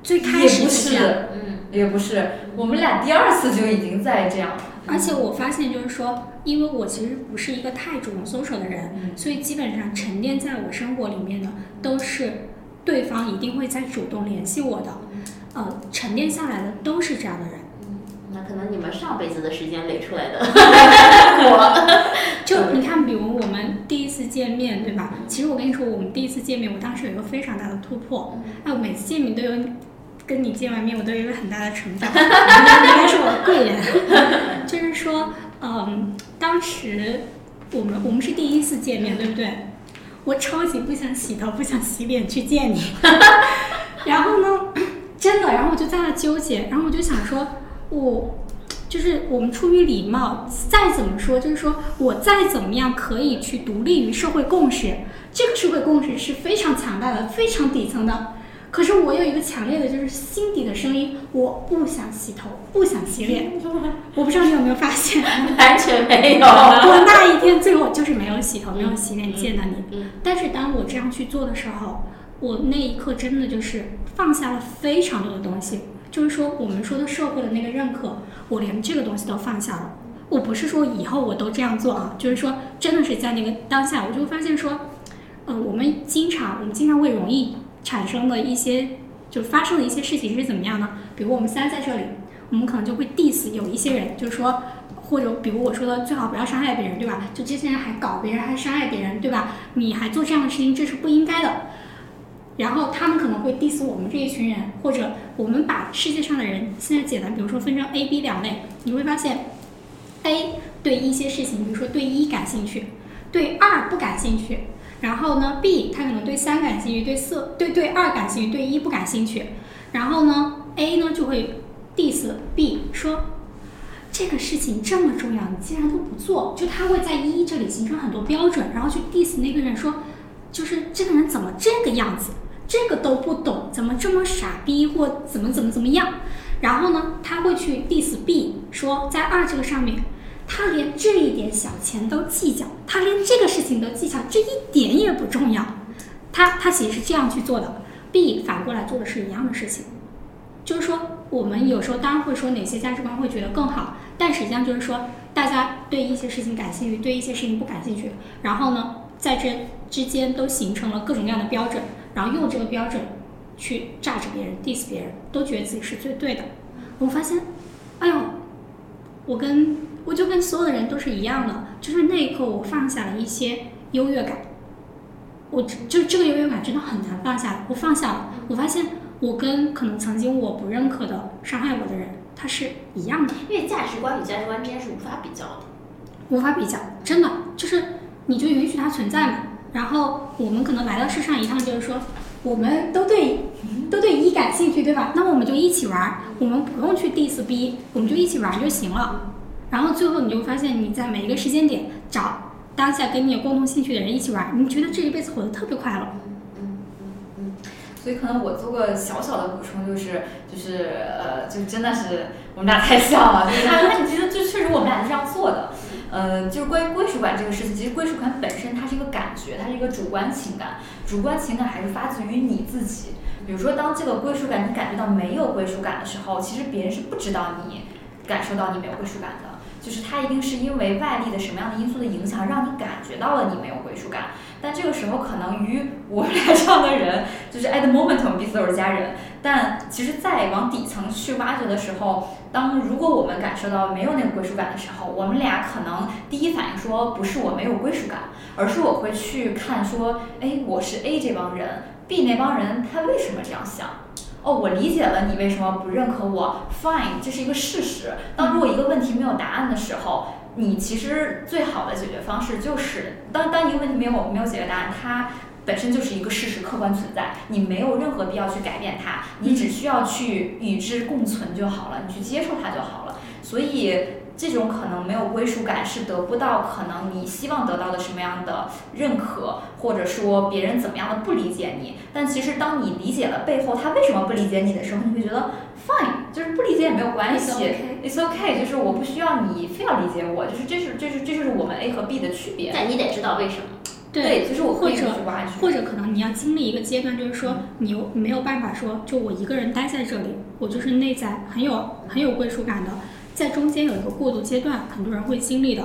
最开始是，嗯，也不是，我们俩第二次就已经在这样。而且我发现就是说，因为我其实不是一个太主动 social 的人，所以基本上沉淀在我生活里面的都是对方一定会在主动联系我的，呃，沉淀下来的都是这样的人。那可能你们上辈子的时间累出来的。我，就你看，比如我们第一次见面，对吧？其实我跟你说，我们第一次见面，我当时有一个非常大的突破。哎，我每次见面都有，跟你见完面，我都有一个很大的成长。应该是我的贵人。就是说，嗯，当时我们我们是第一次见面，对不对？我超级不想洗头，不想洗脸去见你。然后呢，真的，然后我就在那纠结，然后我就想说，我就是我们出于礼貌，再怎么说，就是说我再怎么样可以去独立于社会共识，这个社会共识是非常强大的，非常底层的。可是我有一个强烈的就是心底的声音，我不想洗头，不想洗脸。我不知道你有没有发现，完全没有。我那一天最后就是没有洗头，没有洗脸见到你。但是当我这样去做的时候，我那一刻真的就是放下了非常多的东西。就是说，我们说的社会的那个认可，我连这个东西都放下了。我不是说以后我都这样做啊，就是说，真的是在那个当下，我就发现说，嗯，我们经常，我们经常会容易。产生的一些就发生的一些事情是怎么样呢？比如我们三在这里，我们可能就会 diss 有一些人，就是说，或者比如我说的最好不要伤害别人，对吧？就这些人还搞别人，还伤害别人，对吧？你还做这样的事情，这是不应该的。然后他们可能会 diss 我们这一群人，或者我们把世界上的人现在简单，比如说分成 A、B 两类，你会发现，A 对一些事情，比如说对一感兴趣，对二不感兴趣。然后呢，B 他可能对三感兴趣，对四对对二感兴趣，对一不感兴趣。然后呢，A 呢就会 diss B 说这个事情这么重要，你竟然都不做，就他会在一这里形成很多标准，然后去 diss 那个人说，就是这个人怎么这个样子，这个都不懂，怎么这么傻逼或怎么怎么怎么样。然后呢，他会去 diss B 说在二这个上面。他连这一点小钱都计较，他连这个事情都计较，这一点也不重要。他他其实是这样去做的。B 反过来做的是一样的事情，就是说我们有时候当然会说哪些价值观会觉得更好，但实际上就是说大家对一些事情感兴趣，对一些事情不感兴趣，然后呢在这之间都形成了各种各样的标准，然后用这个标准去榨着别人，diss 别人，都觉得自己是最对的。我发现，哎呦，我跟我就跟所有的人都是一样的，就是那一刻我放下了一些优越感，我就这个优越感真的很难放下，我放下了，我发现我跟可能曾经我不认可的伤害我的人，他是一样的，因为价值观与价值观之间是无法比较的，无法比较，真的就是你就允许它存在嘛，然后我们可能来到世上一趟，就是说我们都对都对一感兴趣，对吧？那我们就一起玩，我们不用去 diss B，我们就一起玩就行了。然后最后你就会发现，你在每一个时间点找当下跟你有共同兴趣的人一起玩，你觉得这一辈子活得特别快乐。嗯嗯嗯。所以可能我做个小小的补充，就是就是呃，就真的是我们俩太像了，就是那你觉得就确实我们俩是这样做的。呃，就是关于归属感这个事情，其实归属感本身它是一个感觉，它是一个主观情感，主观情感还是发自于你自己。比如说，当这个归属感你感觉到没有归属感的时候，其实别人是不知道你感受到你没有归属感的。就是他一定是因为外力的什么样的因素的影响，让你感觉到了你没有归属感。但这个时候可能于我俩这样的人，就是 at the moment 我们彼此都是家人。但其实再往底层去挖掘的时候，当如果我们感受到没有那个归属感的时候，我们俩可能第一反应说不是我没有归属感，而是我会去看说，哎，我是 A 这帮人，B 那帮人他为什么这样想？哦，我理解了你为什么不认可我，fine，这是一个事实。当如果一个问题没有答案的时候，你其实最好的解决方式就是，当当一个问题没有没有解决答案，它本身就是一个事实，客观存在，你没有任何必要去改变它，你只需要去与之共存就好了，你去接受它就好了。所以。这种可能没有归属感，是得不到可能你希望得到的什么样的认可，或者说别人怎么样的不理解你。但其实当你理解了背后他为什么不理解你的时候，你会觉得 fine，就是不理解也没有关系，it's okay，就是我不需要你非要理解我，就是这是这是这就是我们 A 和 B 的区别。但你得知道为什么。对，就是我或者或者可能你要经历一个阶段，就是说你没有办法说，就我一个人待在这里，我就是内在很有很有归属感的。在中间有一个过渡阶段，很多人会经历的。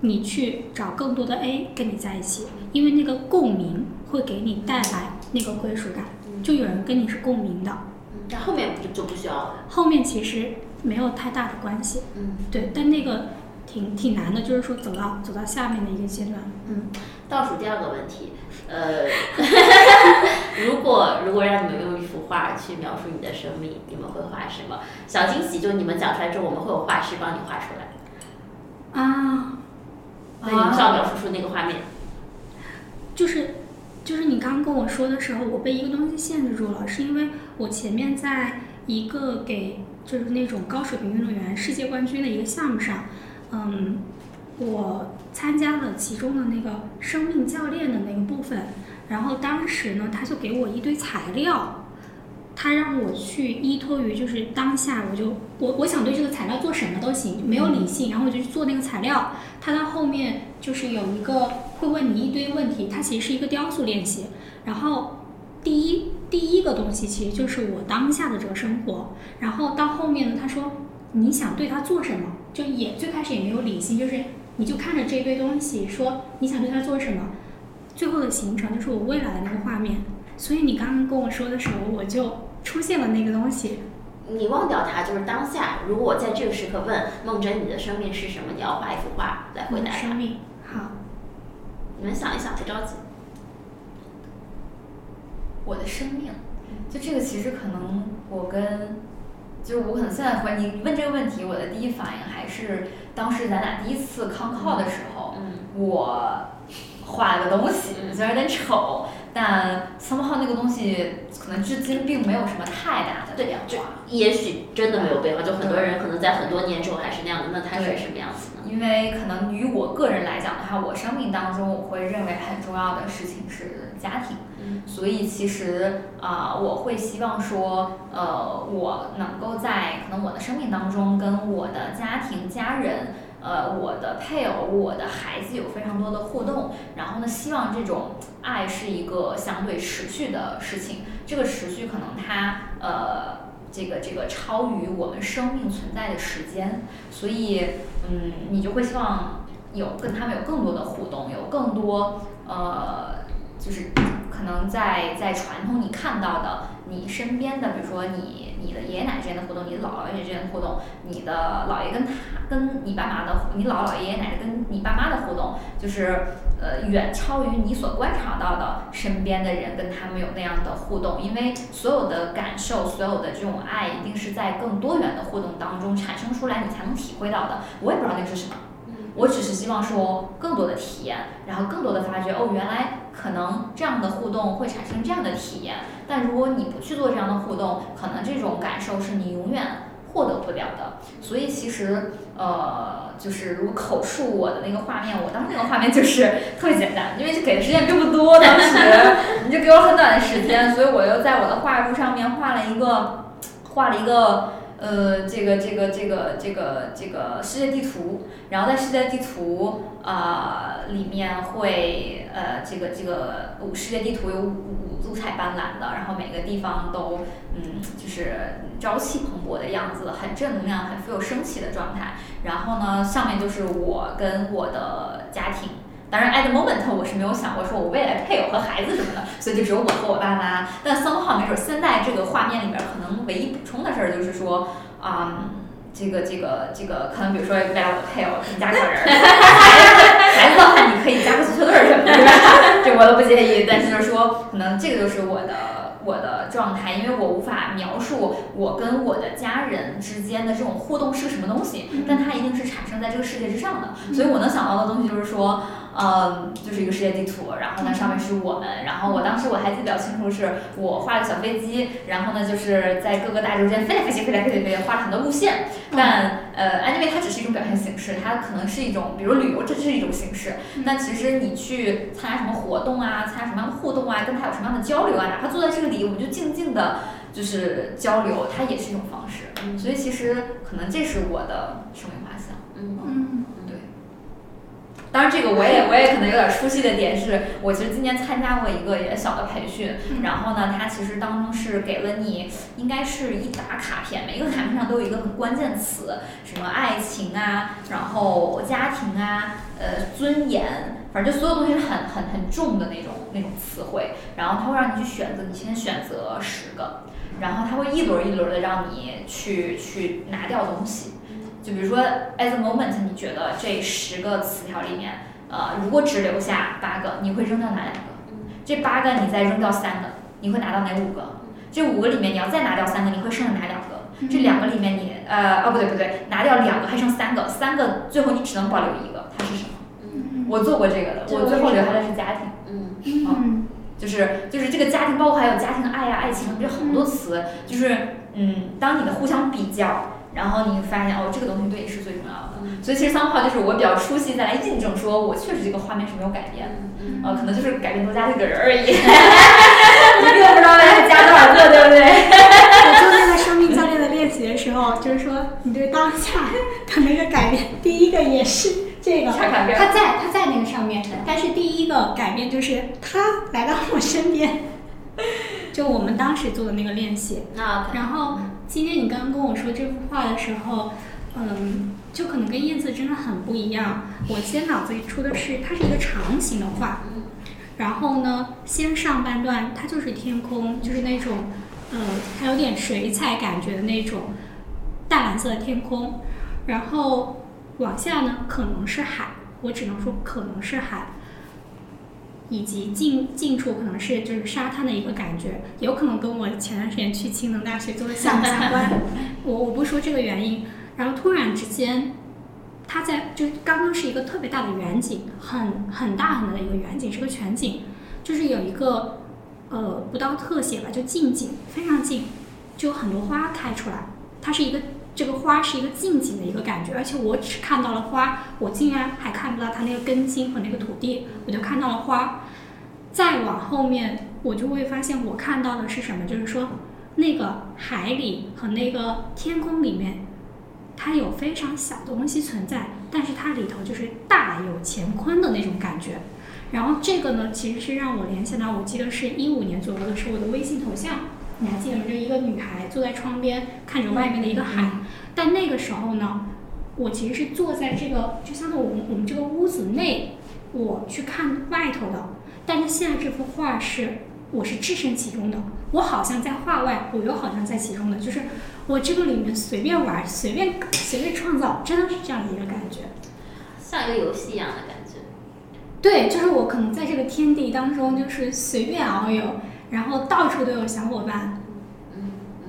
你去找更多的 A 跟你在一起，因为那个共鸣会给你带来那个归属感，就有人跟你是共鸣的。但后面就就不需要了。后面其实没有太大的关系。嗯，对，但那个挺挺难的，就是说走到走到下面的一个阶段。嗯，倒数第二个问题。呃，如果如果让你们用一幅画去描述你的生命，你们会画什么？小惊喜就你们讲出来之后，我们会有画师帮你画出来。啊，那你们需要描述出那个画面。就是就是你刚刚跟我说的时候，我被一个东西限制住了，是因为我前面在一个给就是那种高水平运动员世界冠军的一个项目上，嗯，我参加了其中的那个生命教练的那个部分，然后当时呢，他就给我一堆材料。他让我去依托于就是当下，我就我我想对这个材料做什么都行，没有理性，然后我就去做那个材料。他到后面就是有一个会问你一堆问题，它其实是一个雕塑练习。然后第一第一个东西其实就是我当下的这个生活，然后到后面呢，他说你想对他做什么，就也最开始也没有理性，就是你就看着这堆东西说你想对它做什么，最后的形成就是我未来的那个画面。所以你刚刚跟我说的时候，我就。出现了那个东西，你忘掉它，就是当下。如果我在这个时刻问梦真，你的生命是什么？你要画一幅画来回答生命，好，你们想一想，不着急。我的生命，就这个其实可能我跟，就是我可能现在回你问这个问题，我的第一反应还是当时咱俩第一次康靠的时候，我画了个东西，虽然有点丑。但 somehow 那个东西可能至今并没有什么太大的变化，也许真的没有变化，就很多人可能在很多年之后还是那样的，那它是什么样子呢？因为可能于我个人来讲的话，我生命当中我会认为很重要的事情是家庭，所以其实啊，我会希望说，呃，我能够在可能我的生命当中跟我的家庭家人。呃，我的配偶，我的孩子有非常多的互动，然后呢，希望这种爱是一个相对持续的事情。这个持续可能它呃，这个这个超于我们生命存在的时间，所以嗯，你就会希望有跟他们有更多的互动，有更多呃，就是可能在在传统你看到的你身边的，比如说你。你的爷爷奶奶之间的互动，你的姥姥爷爷之间的互动，你的姥爷跟他跟你爸妈的，你姥姥爷爷奶奶跟你爸妈的互动，就是呃远超于你所观察到的身边的人跟他们有那样的互动，因为所有的感受，所有的这种爱，一定是在更多元的互动当中产生出来，你才能体会到的。我也不知道那是什么。我只是希望说更多的体验，然后更多的发觉哦，原来可能这样的互动会产生这样的体验。但如果你不去做这样的互动，可能这种感受是你永远获得不了的。所以其实呃，就是如果口述我的那个画面，我当时那个画面就是特别简单，因为给的时间并不多，当时你就给我很短的时间，所以我又在我的画布上面画了一个，画了一个。呃，这个这个这个这个这个世界地图，然后在世界地图啊里面会呃这个这个五世界地图有五五五彩斑斓的，然后每个地方都嗯就是朝气蓬勃的样子，很正能量，很富有生气的状态。然后呢，上面就是我跟我的家庭。当然，at the moment 我是没有想过说我未来配偶和孩子什么的，所以就只有我和我爸妈。但 somehow 没准现在这个画面里边可能唯一补充的事儿就是说，啊，这个这个这个可能比如说未来我的配偶可以加个人，孩子的话你可以加个足球队什么的？这我都不介意。但是就是说，可能这个就是我的。我的状态，因为我无法描述我跟我的家人之间的这种互动是个什么东西，但它一定是产生在这个世界之上的。所以我能想到的东西就是说，嗯，就是一个世界地图，然后呢上面是我们，然后我当时我还记得比较清楚，是我画了个小飞机，然后呢就是在各个大洲间飞来飞去，飞来飞去，飞画了很多路线。但呃，anyway 它只是一种表现形式，它可能是一种，比如旅游，这是一种形式。但其实你去参加什么活动啊，参加什么样的互动啊，跟他有什么样的交流啊，哪怕坐在这个里。我们就静静的，就是交流，它也是一种方式。所以其实可能这是我的生命画像。嗯。当然，这个我也我也可能有点出戏的点是，我其实今年参加过一个也小的培训，然后呢，它其实当中是给了你，应该是一沓卡片，每个卡片上都有一个很关键词，什么爱情啊，然后家庭啊，呃，尊严。反正就所有东西是很很很重的那种那种词汇，然后它会让你去选择，你先选择十个，然后它会一轮一轮的让你去去拿掉东西，就比如说 at the moment 你觉得这十个词条里面，呃，如果只留下八个，你会扔掉哪两个？这八个你再扔掉三个，你会拿到哪五个？这五个里面你要再拿掉三个，你会剩下哪两个？这两个里面你呃哦不对不对，拿掉两个还剩三个，三个最后你只能保留一个，它是什么？我做过这个的，我最后留下的是家庭。嗯嗯，就是就是这个家庭，包括还有家庭爱呀、爱情，这好多词，就是嗯，当你的互相比较。然后你发现哦，这个东西对你是最重要的，所以其实三号就是我比较出戏再来印证，说我确实这个画面是没有改变。的，呃，可能就是改变多加这个人而已，你并不知道为他加多少个，对不对？我做那个生命教练的练习的时候，就是说你对当下的那个改变，第一个也是这个，他在他在那个上面，但是第一个改变就是他来到我身边，就我们当时做的那个练习，然后。今天你刚刚跟我说这幅画的时候，嗯，就可能跟燕子真的很不一样。我先脑子里出的是，它是一个长形的画，然后呢，先上半段它就是天空，就是那种，呃，还有点水彩感觉的那种淡蓝色的天空，然后往下呢可能是海，我只能说可能是海。以及近近处可能是就是沙滩的一个感觉，有可能跟我前段时间去青农大学做的项目相关。我我不说这个原因，然后突然之间，它在就刚刚是一个特别大的远景，很很大很大的一个远景，是个全景，就是有一个呃不到特写吧，就近景非常近，就有很多花开出来，它是一个。这个花是一个近景的一个感觉，而且我只看到了花，我竟然还看不到它那个根茎和那个土地，我就看到了花。再往后面，我就会发现我看到的是什么？就是说，那个海里和那个天空里面，它有非常小的东西存在，但是它里头就是大有乾坤的那种感觉。然后这个呢，其实是让我联想到，我记得是一五年左右的时候，我的微信头像。你还记得吗？就一个女孩坐在窗边看着外面的一个海，但那个时候呢，我其实是坐在这个就相当于我们我们这个屋子内，我去看外头的。但是现在这幅画是我是置身其中的，我好像在画外，我又好像在其中的，就是我这个里面随便玩，随便随便创造，真的是这样的一个感觉，像一个游戏一样的感觉。对，就是我可能在这个天地当中，就是随便遨游。然后到处都有小伙伴。嗯嗯。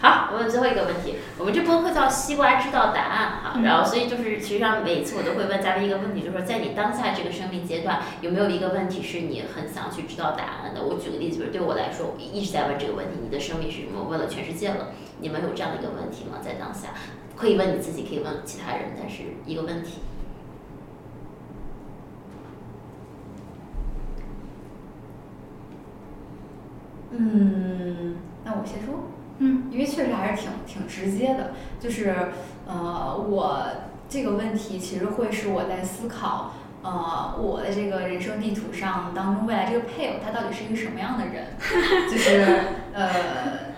好，我问最后一个问题。我们这播客叫“西瓜知道答案”哈，然后所以就是其实上每次我都会问嘉宾一个问题，就是说在你当下这个生命阶段，有没有一个问题是你很想去知道答案的？我举个例子，就是对我来说，我一直在问这个问题：你的生命是什么？问了全世界了，你们有这样的一个问题吗？在当下，可以问你自己，可以问其他人，但是一个问题。嗯，那我先说，嗯，因为确实还是挺挺直接的，就是呃，我这个问题其实会是我在思考，呃，我的这个人生地图上当中未来这个配偶他到底是一个什么样的人，就是呃，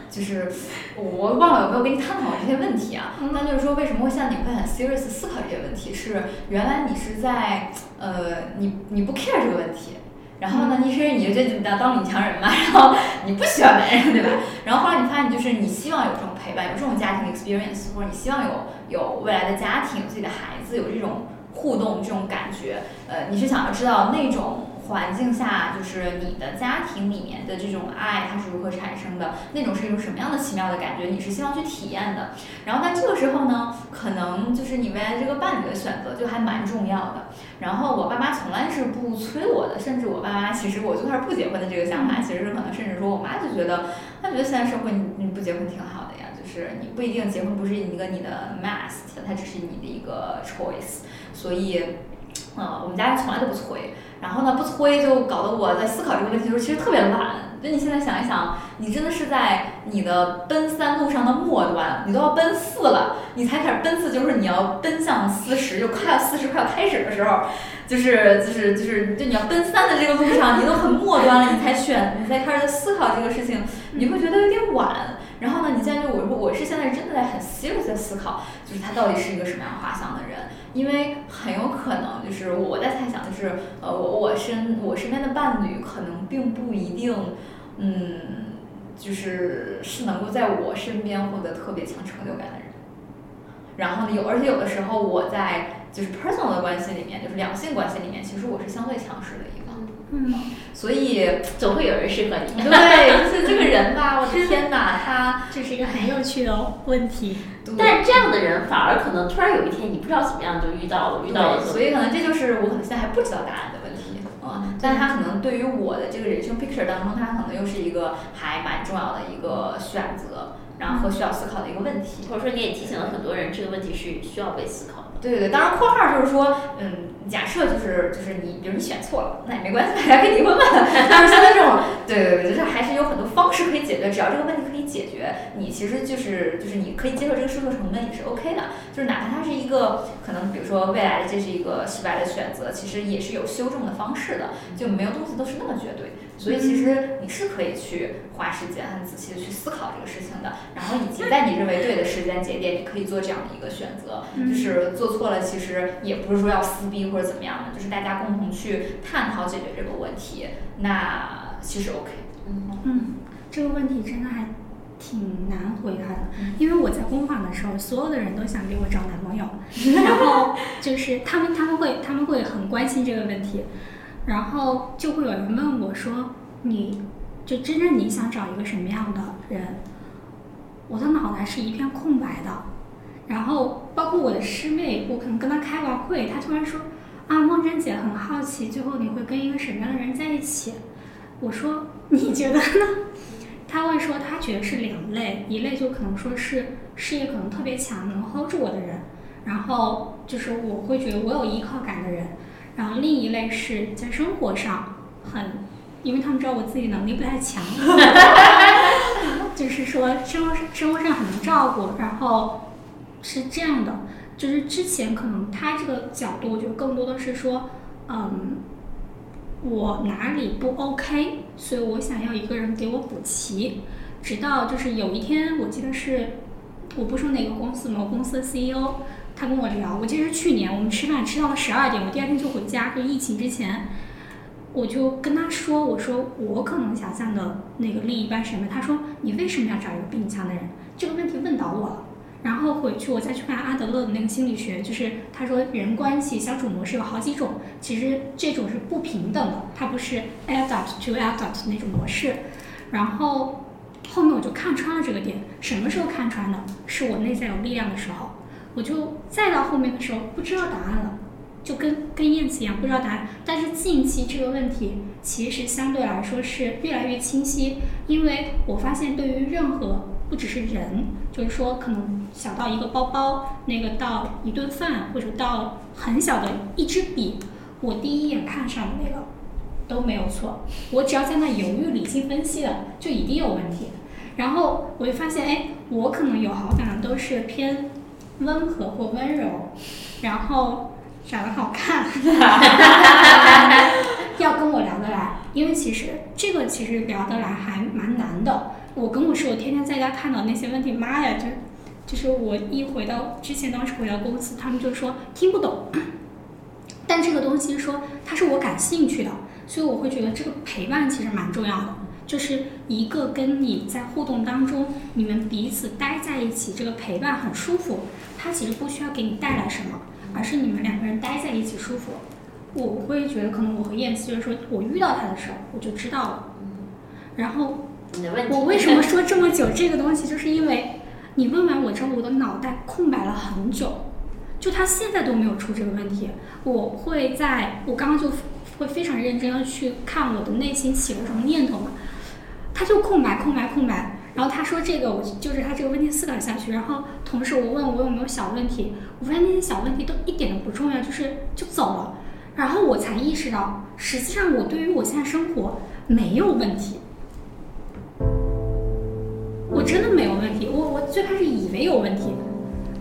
就是我忘了有没有跟你探讨过这些问题啊？那就是说为什么会像你会很 serious 思考这些问题，是原来你是在呃，你你不 care 这个问题。然后呢？你是你就觉得你当当女强人嘛？然后你不喜欢男人，对吧？然后后来你发现，就是你希望有这种陪伴，有这种家庭 experience，或者你希望有有未来的家庭，有自己的孩子，有这种互动，这种感觉。呃，你是想要知道那种。环境下，就是你的家庭里面的这种爱，它是如何产生的？那种是一种什么样的奇妙的感觉？你是希望去体验的。然后，但这个时候呢，可能就是你未来这个伴侣的选择就还蛮重要的。然后，我爸妈从来是不催我的，甚至我爸妈其实我就开始不结婚的这个想法，其实是可能甚至说我妈就觉得，她觉得现在社会你你不结婚挺好的呀，就是你不一定结婚不是一个你的 must，它只是你的一个 choice。所以，呃，我们家从来都不催。然后呢，不催就搞得我在思考这个问题的时候，其实特别懒。就你现在想一想，你真的是在你的奔三路上的末端，你都要奔四了，你才开始奔四，就是你要奔向四十，就快要四十快要开始的时候，就是就是就是就你要奔三的这个路上，你都很末端了，你才选，你才开始思考这个事情，你会觉得有点晚。然后呢，你现在就我说我是现在真的在很 serious 的思考，就是他到底是一个什么样画像的人。因为很有可能就是我在猜想，就是呃，我我身我身边的伴侣可能并不一定，嗯，就是是能够在我身边获得特别强成就感的人。然后呢，有而且有的时候我在就是 personal 的关系里面，就是两性关系里面，其实我是相对强势的。嗯，所以总会有人适合你。对，就是这个人吧，我的天哪，他这是一个很有趣的问题。但这样的人反而可能突然有一天你不知道怎么样就遇到了，遇到了。所以可能这就是我可能现在还不知道答案的问题。嗯，但他可能对于我的这个人生 picture 当中，他可能又是一个还蛮重要的一个选择，然后和需要思考的一个问题。或者说你也提醒了很多人，这个问题是需要被思考的。对对对，当然括号就是说，嗯，假设就是就是你，比如你选错了，那也没关系，大家可以离婚嘛。但是现在这种，对对对，就是还是有很多方式可以解决，只要这个问题可以解决，你其实就是就是你可以接受这个试错成本也是 OK 的，就是哪怕它是一个可能，比如说未来的这是一个失败的选择，其实也是有修正的方式的，就没有东西都是那么绝对。所以其实你是可以去花时间很仔细的去思考这个事情的，然后以及在你认为对的时间节点，你可以做这样的一个选择，就是做错了，其实也不是说要撕逼或者怎么样的，就是大家共同去探讨解决这个问题，那其实 OK。嗯，这个问题真的还挺难回答的，因为我在工坊的时候，所有的人都想给我找男朋友，然后就是他们他们会他们会很关心这个问题。然后就会有人问我说：“你就真正你想找一个什么样的人？”我的脑袋是一片空白的。然后包括我的师妹，我可能跟她开完会，她突然说：“啊，梦真姐很好奇，最后你会跟一个什么样的人在一起？”我说：“你觉得呢？”她会说她觉得是两类，一类就可能说是事业可能特别强，能 hold 住我的人，然后就是我会觉得我有依靠感的人。然后另一类是在生活上很，因为他们知道我自己能力不太强，就是说生活生活上很能照顾，然后是这样的，就是之前可能他这个角度，我觉得更多的是说，嗯，我哪里不 OK，所以我想要一个人给我补齐，直到就是有一天，我记得是，我不说哪个公司，某公司的 CEO。他跟我聊，我记得是去年我们吃饭吃到了十二点，我第二天就回家。就疫情之前，我就跟他说：“我说我可能想象的那个另一半什么？”他说：“你为什么要找一个比你强的人？”这个问题问倒我了。然后回去我再去看阿德勒的那个心理学，就是他说人关系相处模式有好几种，其实这种是不平等的，它不是 adult to adult 那种模式。然后后面我就看穿了这个点，什么时候看穿的？是我内在有力量的时候。我就再到后面的时候不知道答案了，就跟跟燕子一样不知道答案。但是近期这个问题其实相对来说是越来越清晰，因为我发现对于任何不只是人，就是说可能小到一个包包，那个到一顿饭，或者到很小的一支笔，我第一眼看上的那个都没有错。我只要在那犹豫、理性分析的，就一定有问题。然后我就发现，哎，我可能有好感的都是偏。温和或温柔，然后长得好看，要跟我聊得来，因为其实这个其实聊得来还蛮难的。我跟我室友天天在家看到那些问题，妈呀，就就是我一回到之前当时回到公司，他们就说听不懂。但这个东西说它是我感兴趣的，所以我会觉得这个陪伴其实蛮重要的。就是一个跟你在互动当中，你们彼此待在一起，这个陪伴很舒服。他其实不需要给你带来什么，而是你们两个人待在一起舒服。我会觉得，可能我和燕子就是说，我遇到他的时候，我就知道了。然后，我为什么说这么久这个东西，就是因为你问完我之后，我的脑袋空白了很久，就他现在都没有出这个问题。我会在我刚刚就会非常认真的去看我的内心起了什么念头嘛。他就空白，空白，空白。然后他说这个，我就是他这个问题思考下去。然后同时我问我有没有小问题，我发现那些小问题都一点都不重要，就是就走了。然后我才意识到，实际上我对于我现在生活没有问题，我真的没有问题。我我最开始以为有问题，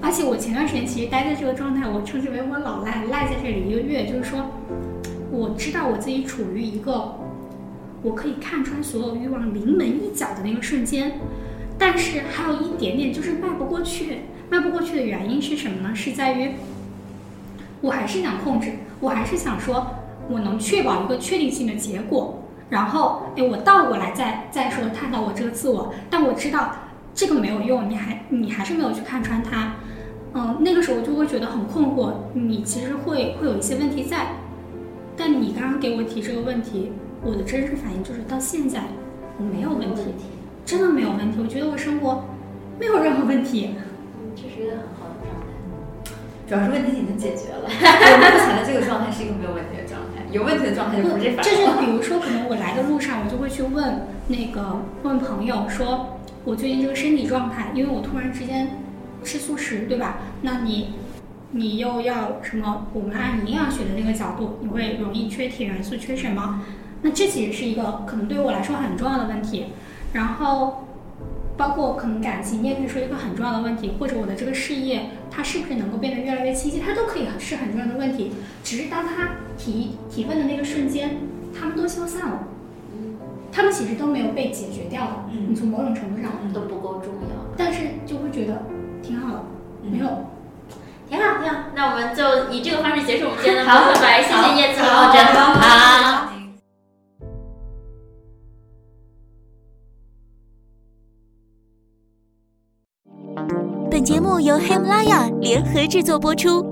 而且我前段时间其实待在这个状态，我称之为我老赖，赖在这里一个月，就是说我知道我自己处于一个。我可以看穿所有欲望临门一脚的那个瞬间，但是还有一点点就是迈不过去。迈不过去的原因是什么呢？是在于我还是想控制，我还是想说我能确保一个确定性的结果。然后，哎，我倒过来再再说探讨我这个自我，但我知道这个没有用，你还你还是没有去看穿它。嗯，那个时候就会觉得很困惑，你其实会会有一些问题在，但你刚刚给我提这个问题。我的真实反应就是到现在我没有问题，真的没有问题。我觉得我生活没有任何问题。这是一个很好的状态。主要是问题已经解决了。我目前的这个状态是一个没有问题的状态，有问题的状态就不是这法。就是比如说，可能我来的路上，我就会去问那个问朋友说，我最近这个身体状态，因为我突然之间吃素食，对吧？那你你又要什么？我们按营养学的那个角度，你会容易缺铁元素，缺什么？那这其实是一个可能对于我来说很重要的问题。然后。包括可能感情，你也可以说一个很重要的问题，或者我的这个事业，它是不是能够变得越来越清晰，它都可以是很重要的问题。只是当他提提问的那个瞬间，他们都消散了，他们其实都没有被解决掉的。你从某种程度上都不够重要，但是就会觉得挺好的，没有，挺好挺好。那我们就以这个方式结束我们今天的播客吧，谢谢叶子老师，好。由喜马拉雅联合制作播出。